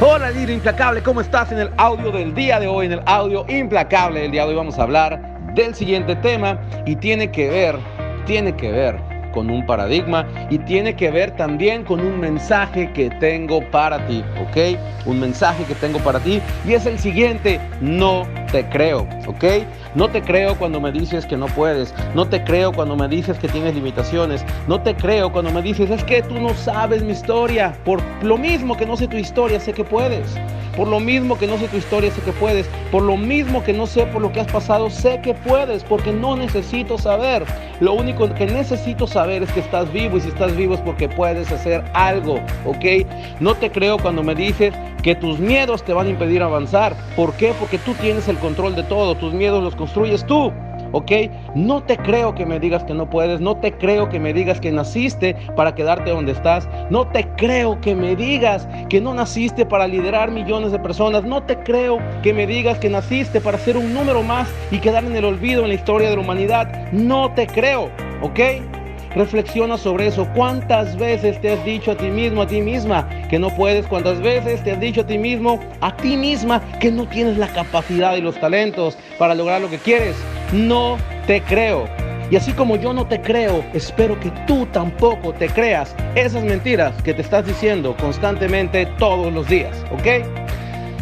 Hola líder implacable, ¿cómo estás en el audio del día de hoy? En el audio implacable del día de hoy vamos a hablar del siguiente tema y tiene que ver, tiene que ver con un paradigma y tiene que ver también con un mensaje que tengo para ti, ¿ok? Un mensaje que tengo para ti y es el siguiente, no te creo, ¿ok? No te creo cuando me dices que no puedes, no te creo cuando me dices que tienes limitaciones, no te creo cuando me dices es que tú no sabes mi historia, por lo mismo que no sé tu historia, sé que puedes. Por lo mismo que no sé tu historia, sé que puedes. Por lo mismo que no sé por lo que has pasado, sé que puedes, porque no necesito saber. Lo único que necesito saber es que estás vivo y si estás vivo es porque puedes hacer algo, ¿ok? No te creo cuando me dices que tus miedos te van a impedir avanzar. ¿Por qué? Porque tú tienes el control de todo. Tus miedos los construyes tú. ¿ok? No te creo que me digas que no puedes, no te creo que me digas que naciste para quedarte donde estás, no te creo que me digas que no naciste para liderar millones de personas, no te creo que me digas que naciste para ser un número más y quedar en el olvido en la historia de la humanidad, no te creo, ¿ok? Reflexiona sobre eso. ¿Cuántas veces te has dicho a ti mismo, a ti misma, que no puedes? ¿Cuántas veces te has dicho a ti mismo, a ti misma, que no tienes la capacidad y los talentos para lograr lo que quieres? No te creo. Y así como yo no te creo, espero que tú tampoco te creas esas mentiras que te estás diciendo constantemente todos los días, ¿ok?